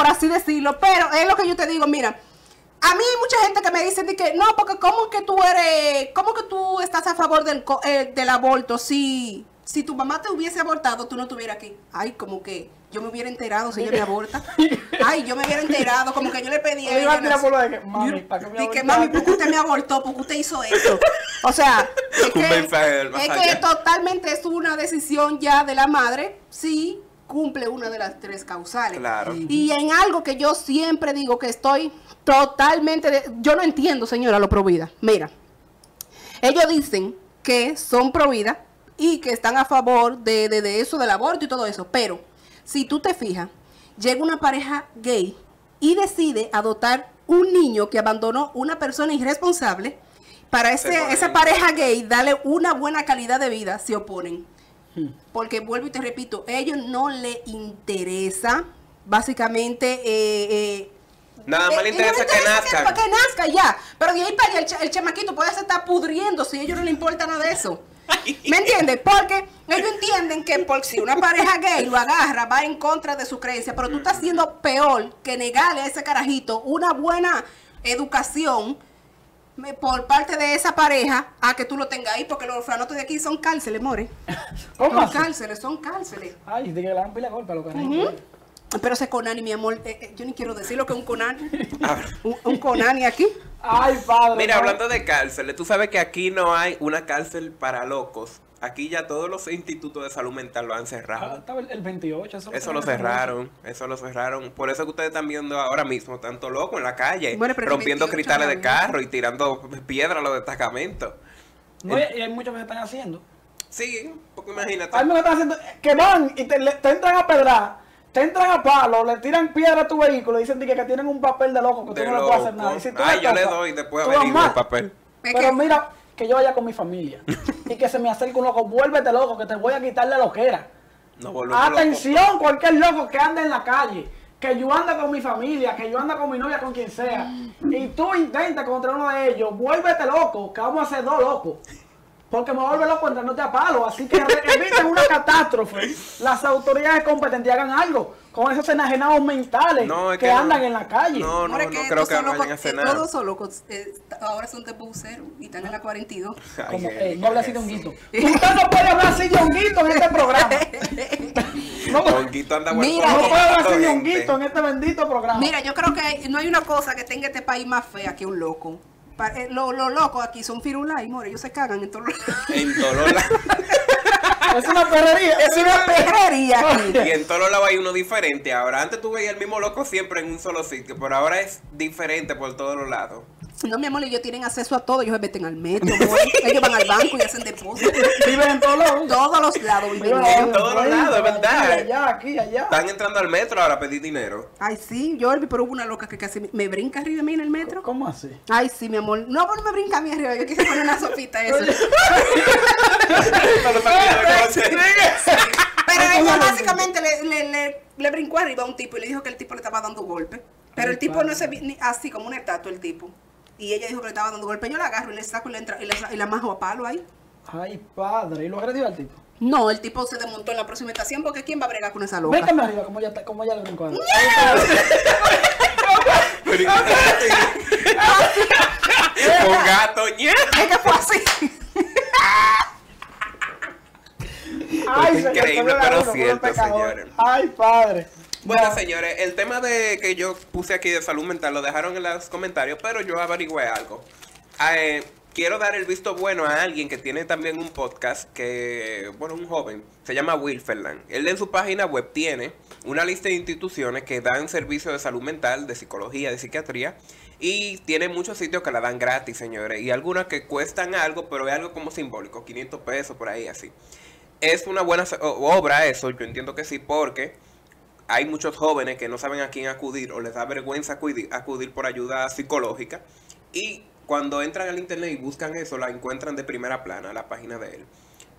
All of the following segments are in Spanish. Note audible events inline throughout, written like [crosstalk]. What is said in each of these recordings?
por así decirlo, pero es lo que yo te digo, mira, a mí hay mucha gente que me dice de que no, porque cómo que tú eres, cómo que tú estás a favor del, co- eh, del aborto si, si tu mamá te hubiese abortado, tú no estuvieras aquí. Ay, como que yo me hubiera enterado si ella me aborta. [laughs] Ay, yo me hubiera enterado, como que yo le pedí a Le iba a ella. de que, mami, ¿para qué me y que mami, ¿por qué usted me abortó? ¿Por qué usted hizo eso? [laughs] O sea, es que, es que totalmente es una decisión ya de la madre si cumple una de las tres causales. Claro. Y en algo que yo siempre digo que estoy totalmente... de- yo no entiendo, señora, lo provida. Mira, ellos dicen que son pro vida y que están a favor de, de- de eso, del aborto y todo eso. Pero, si tú te fijas, llega una pareja gay y decide adoptar un niño que abandonó una persona irresponsable. Para ese, esa pareja gay darle una buena calidad de vida, se oponen. Porque vuelvo y te repito, a ellos no le interesa básicamente... eh, eh, Nada más eh, le interesa que para que nazca ya. Pero de ahí para allá el, cha- el chamaquito puede estar pudriendo si a ellos no le importa nada de eso. ¿Me entiendes? Porque ellos entienden que por si una pareja gay lo agarra, va en contra de su creencia, pero tú estás haciendo peor que negarle a ese carajito una buena educación por parte de esa pareja a que tú lo tengas ahí, porque los orfanatos de aquí son cárceles, more. [laughs] ¿Cómo Son así? cárceles, son cárceles. Ay, dije que le dan pila de golpe a los carajitos. Ujú. Pero ese Conani, mi amor, eh, eh, yo ni quiero decir lo que es un Conani. [laughs] Un, un Conani aquí. Ay, padre. Mira, hablando de cárceles, tú sabes que aquí no hay una cárcel para locos. Aquí ya todos los institutos de salud mental lo han Ah, cerrado. estaba el, el 28. Eso, Eso lo cerraron, eso lo cerraron. Por eso que ustedes están viendo ahora mismo tanto loco en la calle, Bueno, pero el rompiendo 28 cristales de carro y tirando piedra a los destacamentos. No, y y hay muchos que se están haciendo. Sí, porque imagínate. Hay muchos que están haciendo. Que van y te, le- te entran a pedrar, te entran a palo, le tiran piedra a tu vehículo y dicen di que, que tienen un papel de loco que de tú no le puedes hacer nada. Y si tú Ay, le yo le doy y después averiguo el papel. Pero mira, que yo vaya con mi familia y que se me acerque un loco, vuélvete loco, que te voy a quitar la loquera. No. Atención, cualquier loco que ande en la calle, que yo anda con mi familia, que yo anda con mi novia, con quien sea, y tú intentas contra uno de ellos, vuélvete loco, que vamos a hacer dos locos. Porque me vuelve loco entrándote a palo, así que eviten una catástrofe. Las autoridades competentes hagan algo con esos enajenados mentales No, es que, que no. andan en la calle. No, no, Ahora no que creo que son locos, vayan a eh. Todos son locos. eh, ahora son de bucero y están en la 42. [laughs] Ay, Como, eh, no hable así de honguito. [laughs] Usted no puede hablar así de honguito en este programa. [laughs] No, Honguito anda Mira, no puede hablar así de honguito en este bendito programa. Mira, yo creo que hay- no hay una cosa que tenga este país más fea que un loco. Pa- eh, Los locos aquí son firulais, more. Ellos se cagan en todos los En todos los lados. Es una perrería. Es una perrería [laughs] aquí. Y en todos los lados hay uno diferente. Ahora, antes tú veías el mismo loco siempre en un solo sitio, pero ahora es diferente por todos los lados. No, mi amor, ellos tienen acceso a todo. Ellos se meten al metro, [laughs] ellos van al banco y hacen depósitos. Viven en todos lados. Todos los lados viven en todos los lados, es verdad. Allá, aquí, allá. Están entrando al metro ahora a pedir dinero. Ay, sí, yo pero hubo una loca que casi me, brinca arriba de mí en el metro. ¿Cómo así? Ay, sí, mi amor. No, no me brinca a mí arriba. Yo quise poner una sopita eso. [laughs] Pero ella básicamente le, le, le, le brincó arriba a un tipo y le dijo que el tipo le estaba dando golpe. Pero Ay, el tipo padre. no se vi ni así como una estatua, el tipo. Y ella dijo que le estaba dando golpe. Yo la agarro y le saco y le, entra, y le, y la majo a palo ahí. Ay, padre. ¿Y lo agredió al tipo? No, el tipo se desmontó en la próxima estación porque ¿quién va a bregar con esa loca? Véngame arriba, como ya, está- como ya le brincó. Pero- [laughs] Con gato. Es que fue así. Ay, Es señor, increíble, pero cierto, señores. Ay, padre. Bueno, No. señores, el tema de que yo puse aquí de salud mental lo dejaron en los comentarios, pero yo averigüé algo. Ah, eh, quiero dar el visto bueno a alguien que tiene también un podcast que, bueno, un joven, se llama Wilferland. Él en su página web tiene una lista de instituciones que dan servicios de salud mental, de psicología, de psiquiatría, y tiene muchos sitios que la dan gratis, señores, y algunas que cuestan algo, pero es algo como simbólico, 500 pesos por ahí así. Es una buena obra eso, yo entiendo que sí, porque hay muchos jóvenes que no saben a quién acudir o les da vergüenza acudir por ayuda psicológica y cuando entran al internet y buscan eso la encuentran de primera plana la página de él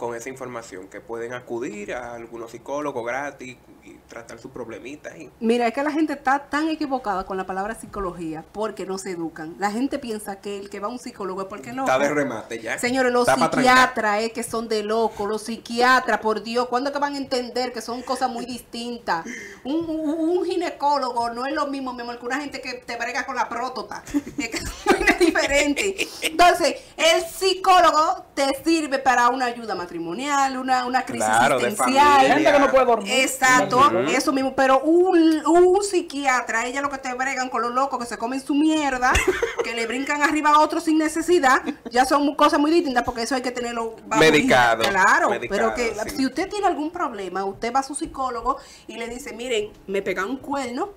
con esa información, que pueden acudir a algunos psicólogos gratis y tratar sus problemitas. Y... Mira, es que la gente está tan equivocada con la palabra psicología porque no se educan. La gente piensa que el que va a un psicólogo es porque no. Está de remate ya. Señores, los Está psiquiatras es que son de locos, los psiquiatras, por Dios, ¿cuándo que van a entender que son cosas muy distintas? Un, un- un ginecólogo no es lo mismo, mi amor, que una gente que te brega con la próstata. Es que [laughs] es diferente. Entonces, el psicólogo te sirve para una ayuda matrimonial, una, una crisis Claro, de existencial. familia. Gente que no puede dormir. Exacto, eso mismo, pero un, un psiquiatra, ella lo que te bregan con los locos que se comen su mierda, [laughs] que le brincan arriba a otros sin necesidad, ya son cosas muy distintas porque eso hay que tenerlo bajo Medicado. Claro, medicado, pero que sí. si usted tiene algún problema, usted va a su psicólogo y le dice, miren, me pegan un cuerno,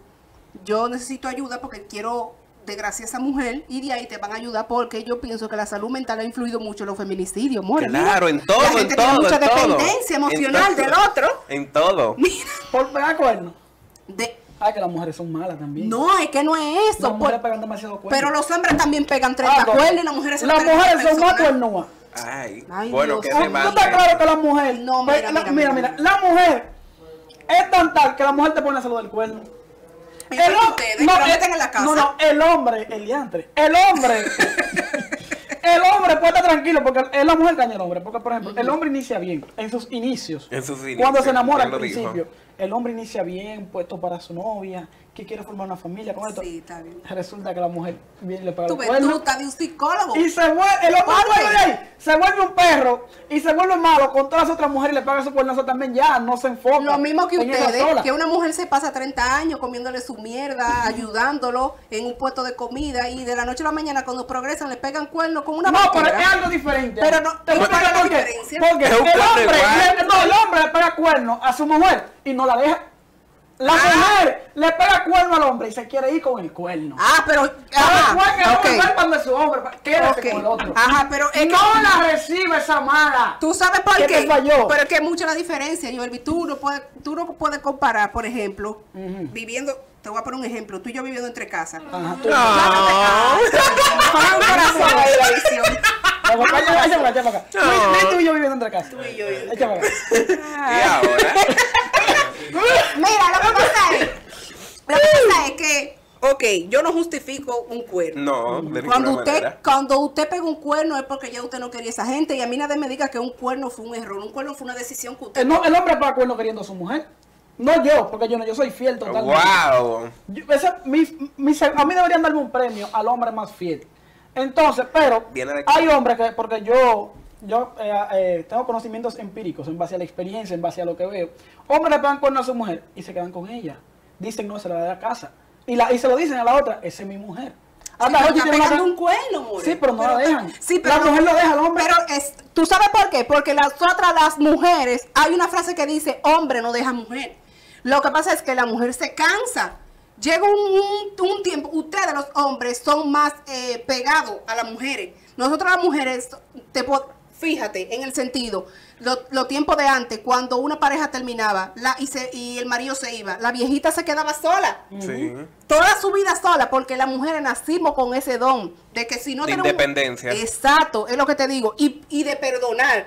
yo necesito ayuda porque quiero desgraciar a esa mujer y de ahí te van a ayudar porque yo pienso que la salud mental ha influido mucho en los feminicidios, more, Claro, mira. en todo, La en gente tiene todo, mucha en todo. dependencia En emocional todo. del otro. En todo. [laughs] Mira, Por pegar cuernos. de- Ay, que las mujeres son malas también. no, es que no es Las eso. mujeres por- pegan demasiado cuernos. pero los hombres también pegan 30 Ah, no. cuernos y las mujeres se Las mujeres son más cuernúas. Ay, Ay, bueno, Dios. que se ¿Tú va. estás claro que la mujer... No, mira, la- mira, mira, mira. mira, la mujer es tan tal que la mujer te pone a salud del cuerno. El- meten en la casa. No, no, el hombre, el diantre, el hombre, [laughs] el hombre puede estar tranquilo porque es la mujer que daña al hombre. Porque, por ejemplo, el hombre inicia bien en sus inicios. En sus inicios, Cuando se enamora al principio. El hombre inicia bien, puesto para su novia, que quiere formar una familia con esto. Sí, está bien. Resulta que la mujer viene y le pega Tú ves, cuernos. tú estás de un psicólogo. Y se vuelve, el hombre vuelve de ahí, se vuelve un perro y se vuelve malo con todas las otras mujeres y le paga su cuernazo también ya, no se enfoca. Lo mismo que ustedes, que una mujer se pasa 30 años comiéndole su mierda, ayudándolo en un puesto de comida y de la noche a la mañana cuando progresan le pegan cuernos con una No, pero es algo diferente. Pero no- te voy a. Porque un el hombre, le- no, el hombre le pega cuerno a su mujer y no la deja. La Ah. mujer le pega cuerno al hombre y se quiere ir con el cuerno. Ah, pero que ajá, la ok, mujer cuando es su hombre, quédese ok. con el otro. Ajá, pero es que no la recibe esa mala. Tú sabes por ¿Qué qué. te falló? Pero es que es mucha la diferencia, Jordi. Tú no puedes, tú no puedes comparar, por ejemplo, viviendo, te voy a poner un ejemplo, tú y yo viviendo entre casas. Ajá, tú. No, No. Tú y yo viviendo entre casa. Tú y yo viviendo Echa para acá. Y ahora, Mira, lo que pasa es, lo que pasa es que, ok, yo no justifico un cuerno. no, de ninguna Cuando usted, manera. cuando usted pega un cuerno es porque ya usted no quería esa gente y a mí nadie me diga que un cuerno fue un error, un cuerno fue una decisión que usted El, no- el hombre paga cuerno queriendo a su mujer. No yo, porque yo no, yo soy fiel totalmente. Wow. Yo- ese- mi- mi- a mí deberían darme un premio al hombre más fiel. Entonces, pero hay hombres que, porque yo, yo eh, eh, tengo conocimientos empíricos en base a la experiencia, en base a lo que veo. Hombres le pagan cuerno a su mujer y se quedan con ella. Dicen, no, se la da a casa. Y, la, y se lo dicen a la otra, esa es mi mujer. Hasta Sí, Rochi está tiene una- pegando un cuerno, more. Sí, pero no la dejan. Sí, pero La mujer lo deja al hombre. Pero es, ¿tú sabes por qué? Porque las otras, las mujeres, hay una frase que dice, hombre no deja mujer. Lo que pasa es que la mujer se cansa. Llega un, un- un tiempo, ustedes los hombres son más eh, pegados a las mujeres. Nosotros las mujeres, te fíjate en el sentido, lo- los tiempos de antes, cuando una pareja terminaba la, y, se, y el marido se iba, la viejita se quedaba sola Sí. toda su vida sola, porque las mujeres nacimos con ese don de que si no De tenemos- independencia. Exacto, es lo que te digo. Y, y de perdonar.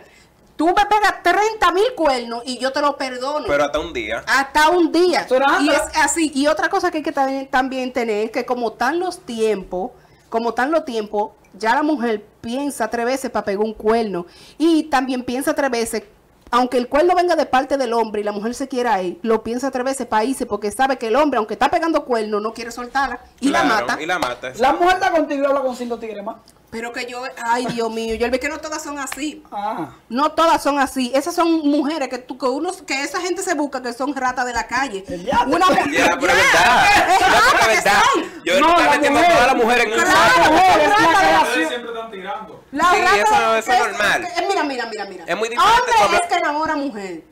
Tú me pegas 30 mil cuernos y yo te lo perdono. Pero hasta un día. hasta un día. Y es así. Y otra cosa que hay que también, también tener es que como están los tiempos, como están los tiempos, ya la mujer piensa tres veces para pegar un cuerno. Y también piensa tres veces, aunque el cuerno venga de parte del hombre y la mujer se quiera ir, lo piensa tres veces para irse porque sabe que el hombre, aunque está pegando cuerno, no quiere soltarla y la mata. Y la mata. La mujer está contigo y habla con cinco tigres más. Pero que yo, ay Dios mío, yo vi que no todas son así. Ah. No todas son así. Esas son mujeres que tú, que uno, que esa gente se busca que son ratas de la calle. Una mujer. Es es rata pero que es verdad. son. Yo No, la metiendo a todas las mujeres en un Claro. La mujer es la siempre están tirando. La Sí, rata eso- eso es normal. eh, mira, mira, mira, mira. Es muy diferente Hombre es que enamora a mujer.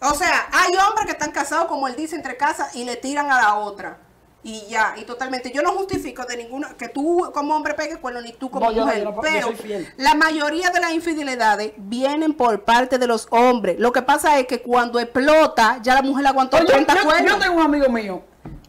O sea, hay hombres que están casados, como él dice, entre casas y le tiran a la otra. Y ya, y totalmente. Yo no justifico de ninguna, que tú como hombre pegues cuerno, ni tú como No, mujer. yo no, yo pero la mayoría de las infidelidades vienen por parte de los hombres. Lo que pasa es que cuando explota, ya la mujer aguantó Oye, yo, 30 yo- cuernos. yo tengo un amigo mío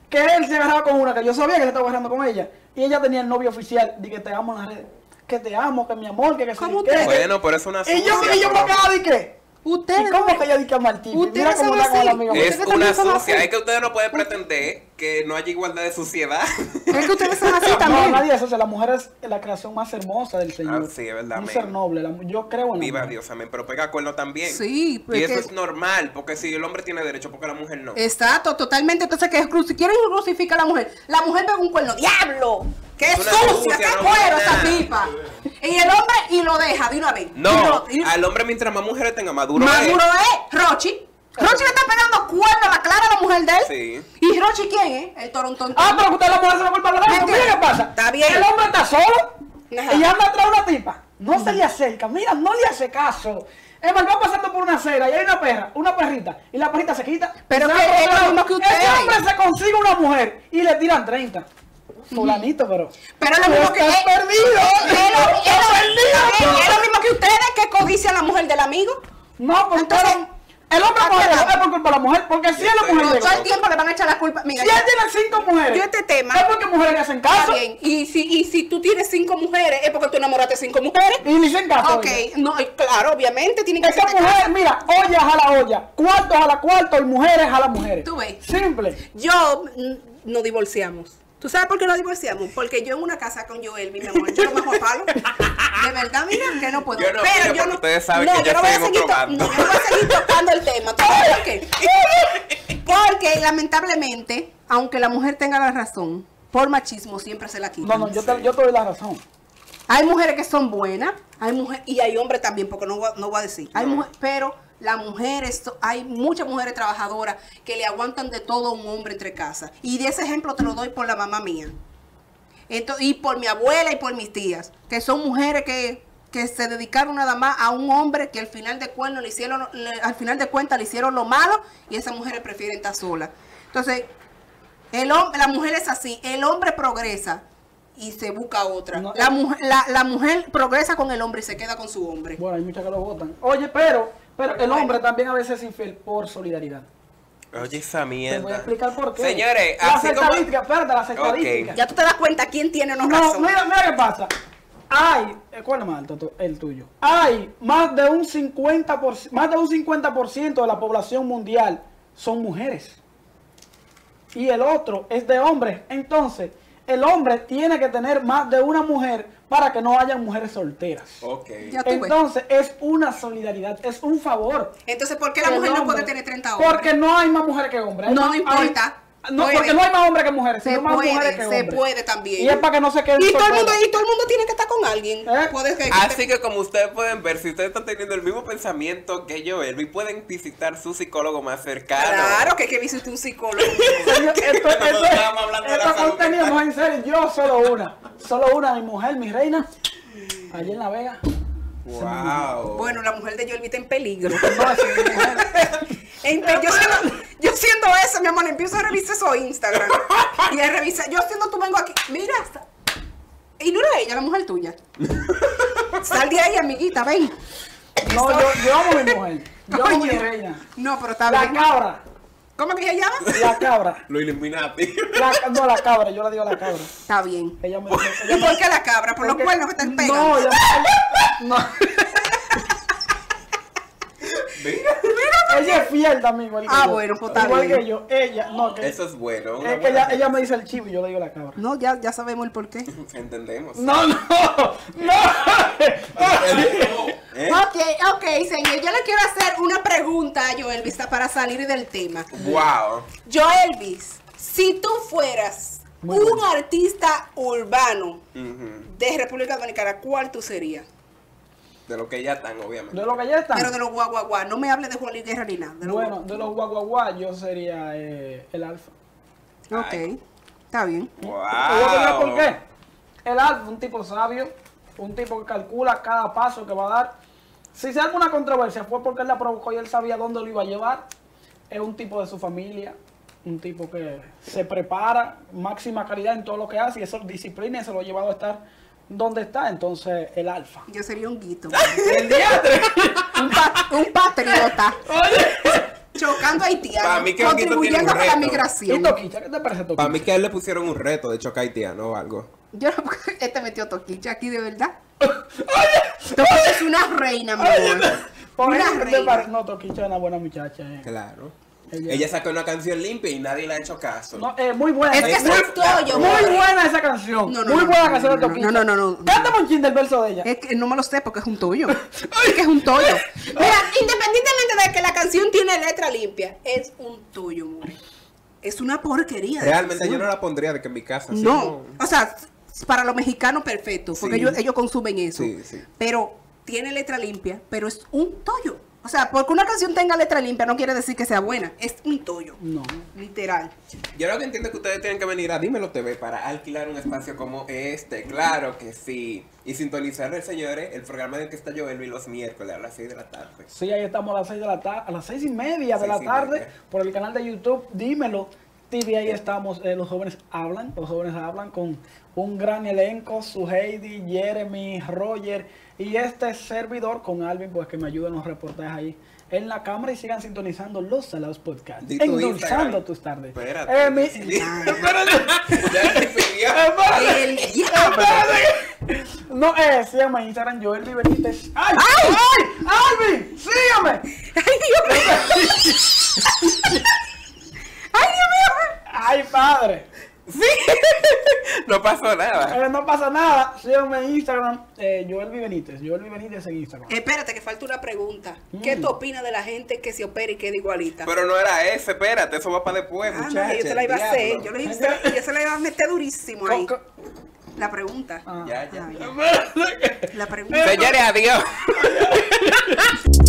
que él se agarraba con una que yo sabía que se estaba agarrando con ella y ella tenía el novio oficial de que te amo en las redes. que te amo, que mi amor, que que ¿Cómo sí, que- usted? Bueno, pero es una Y yo, sucia. y yo me acabo de qué. ¿Y Ustedes. cómo que ella dice a Martín? Mira cómo son está con el así. amigo. Es Ustedes una sucia. así. Es que ustedes no pueden pretender que no haya igualdad de suciedad. Es que ustedes son así [laughs] No, también. nadie eso. La mujer es la creación más hermosa del Señor. Ah, sí, es verdad, Un amén. ser noble. la- yo creo en la Viva mujer. Dios, amén. Pero pega cuerno también. Sí, pues Y eso es normal, porque si el hombre tiene derecho, porque la mujer no. Exacto, totalmente. Entonces, que cruci- quieren crucificar a la mujer. La mujer pega un cuerno. ¡Diablo! ¡Qué Es sucia! sucia, ¡Qué no cuero esa tipa! Y el hombre, y lo deja de una vez. Y No, lo- y- al hombre mientras más mujeres tenga maduro. es. Maduro es Rochi. Rochi le está pegando cuerno a la clara a la mujer de él. Sí. ¿Y Rochi quién es? El torontón. Ah, pero que usted la mujer se la culpa a la dama. Mira qué pasa. Está bien. El hombre está solo Ajá. y anda atrás de una tipa. No se le acerca. Mira, no le hace caso. Es más, va pasando por una acera y hay una perra, una perrita, y la perrita se quita. Pero que es lo mismo que usted. Ese hombre se consigue una mujer y le tiran 30. Fulanito, pero. Pero es lo mismo que. estás es- perdido. es lo mismo que ustedes que codician a la mujer del amigo. No, porque Entonces, el hombre ¿a mujer qué edad? es por culpa de la mujer. Porque si es la mujer No, todo el tiempo le van a echar la culpa. Mira, Si él tiene cinco mujeres, Yo este tema- es porque mujeres le hacen está caso. bien. Y si, y si tú tienes cinco mujeres, es porque tú enamoraste cinco mujeres. Y le hacen caso. Ok, oye. no, eh, claro, obviamente tienen que Esa mujer, caso. mira, olla jala olla, cuarto jala cuarto y mujeres jala mujeres. Tú ves. Simple. Yo mm, nos divorciamos. ¿Tú sabes por qué nos divorciamos? Porque yo en una casa con Joel, mi amor, yo no me palo. De verdad, mira, que no puedo. Yo no Pero yo no. ustedes saben no, que yo no voy a seguir. No, yo no voy a seguir tocando el tema. ¿Tú sabes por qué? [laughs] Porque lamentablemente, aunque la mujer tenga la razón, por machismo siempre se la quitan. No, no, yo te, yo te doy la razón. Hay mujeres que son buenas, hay mujeres y hay hombres también, porque no voy, a- no voy a decir. Hay No. mujer- pero las mujeres, hay muchas mujeres trabajadoras que le aguantan de todo a un hombre entre casas. Y de ese ejemplo te lo doy por la mamá mía. Y por mi abuela y por mis tías, que son mujeres que, que se dedicaron nada más a un hombre que al final de cuentas le hicieron, le- al final de cuentas le hicieron lo malo y esas mujeres prefieren estar solas. Entonces, el hombre, la mujer es así, el hombre progresa y se busca otra. No, la, eh. mujer, la, la mujer progresa con el hombre y se queda con su hombre. Bueno, hay muchas que lo votan. Oye, pero, pero el hombre también a veces es infiel por solidaridad. Oye, esa Te voy a mierda. explicar por qué. Señores, las así como... estadísticas, espérate, las estadísticas. Ya tú te das cuenta quién tiene o no, No, razón. mira, mira qué pasa. Hay, eh, ¿cuál es más alto? El tuyo. Hay más de un 50%, más de un 50% de la población mundial son mujeres. Y el otro es de hombres. Entonces, el hombre tiene que tener más de una mujer para que no haya mujeres solteras. Ok. Ya tú ves. Entonces, es una solidaridad, es un favor. Entonces, ¿por qué la El mujer no puede tener 30 hombres? Porque no hay más mujeres que hombres. No, no importa. No, Puede. porque no hay más hombres que mujeres, Se sino más puede, mujeres que se hombres. puede también. Y es para que no se queden Y todo, el mundo, y todo el mundo tiene que estar con alguien. ¿Eh? Puede que- Así que como ustedes pueden ver, si ustedes están teniendo el mismo pensamiento que yo, Elvi, pueden visitar su psicólogo más cercano. Claro que hay que visitar un psicólogo. [laughs] Señor, esto, esto- esto salud contenido mental. no es en serio, yo solo una. Solo una, mi mujer, mi reina. Allí en La Vega. Wow. bueno, la mujer de Joel está en peligro. [laughs] No, esa es mi mujer. [laughs] En- yo, siendo, yo siendo eso, mi amor, empiezo a revisar su Instagram. Y a revisar, yo siendo tú vengo aquí. Mira, y no era ella, la mujer tuya. Sal de ahí, amiguita, ven. No, yo, yo amo a mi mujer. Yo amo a mi Oye. reina. No, pero está La bien. cabra. ¿Cómo que se llama? La cabra. Lo Illuminati. La- no, la cabra, yo le digo la cabra. Está bien. Ella me dice. ella ¿Y me- por qué la cabra? Por los cuernos que te pegan. No, ella- [laughs] no. Mira. [laughs] [laughs] ella es fiel también, igual que Ah, yo. bueno, pues está Igual bien. que yo. Ella, no, que, Eso es bueno. una es que buena ella, ella me dice el chivo y yo le digo la cabra. No, ya, ya sabemos el porqué. [laughs] Entendemos. No, no, no. [laughs] [laughs] ¿Eh? Ok, ok, señor. Yo le quiero hacer una pregunta a Joelvis para salir del tema. Wow. Joelvis, si tú fueras Muy un bueno. artista urbano Ujú. de República Dominicana, ¿cuál tú serías? De lo que ya están, obviamente. De lo que ya están. Pero de los guaguaguá, no me hables de Juan Luis Guerra ni nada. de Bueno, de los guaguaguá yo sería eh, el alfa. guaguá. Ok, está bien. Wow. ¿Y yo te digo por qué? El alfa, un tipo sabio, un tipo que calcula cada paso que va a dar. Si se arma una controversia fue porque él la provocó y él sabía dónde lo iba a llevar. Es un tipo de su familia, un tipo que se prepara, máxima calidad en todo lo que hace y eso disciplina y se lo ha llevado a estar donde está. Entonces, el alfa. Yo sería un guito. [laughs] El diatre. un, pa- un patriota. Chocando a haitianos. Para mí que un guito tiene un contribuyendo para la. ¿Y migración. Toquicha? ¿Qué te parece Toquicha? Para mí que a él le pusieron un reto de choque haitiano o algo. Yo, [laughs] este metió toquicha aquí de verdad. [laughs] Toquicha es una reina, mi amor. Por Una reina. No, Toquicha es una buena muchacha. eh. Claro. Ella- Ella sacó una canción limpia y nadie le ha hecho caso. No, eh, muy buena. Es que esa- es un tollo, Muy buena esa canción. No, no, muy buena no, canción no, de no, Toquicha. no, no, no, no. Cántame un chin del verso de ella. Es que no me lo sé porque es un tuyo. [laughs] Es que es un tuyo. Mira, [laughs] independientemente de que la canción tiene letra limpia, es un tuyo, more. Es una porquería. Realmente yo no la pondría de que en mi casa. No, o sea, para los mexicanos perfecto, porque Sí. ellos, ellos consumen eso. Sí, sí. Pero tiene letra limpia, pero es un tollo. O sea, porque una canción tenga letra limpia no quiere decir que sea buena, es un tollo. No. Literal. Yo lo que entiendo es que ustedes tienen que venir a Dímelo TV para alquilar un espacio como este, claro que sí. Y sintonizar, señores, el programa en el que está Joelvi los miércoles a las 6 de la tarde. Sí, ahí estamos a las 6 de la tarde, a las seis y media de Seis la tarde media. por el canal de YouTube Dímelo TV. Ahí estamos, eh, los jóvenes hablan, los jóvenes hablan con un gran elenco, su Heidi, Jeremy, Roger y este servidor con Alvin, pues que me ayuda en los reportajes ahí en la cámara y sigan sintonizando los Salados Podcast, endulzando Instagram. tus tardes. Espérate. Eh, mi- Sí. [laughs] Espérate. [laughs] No, eh, síganme en Instagram, Joel Benítez. ¡Ay! ¡Ay! ¡Alvin! ¡Sígame! [laughs] ¡Ay, Dios mío! ¡Ay, padre! Sí. [laughs] no pasó nada. Eh, no pasa nada. Síganme en Instagram, eh, Joel. Benítez. Joel. Benítez en Instagram. Espérate, que falta una pregunta. ¿Qué Mm. tú opinas de la gente que se opera y queda igualita? Pero no era ese, espérate, eso va para después, Ah, no, muchachos. yo te la iba a hacer. Yo, le hice- yo se la iba a meter durísimo ahí. La pregunta. Ah. Ya, ya. Ah, ya. La pregunta. Señores, adiós. [laughs]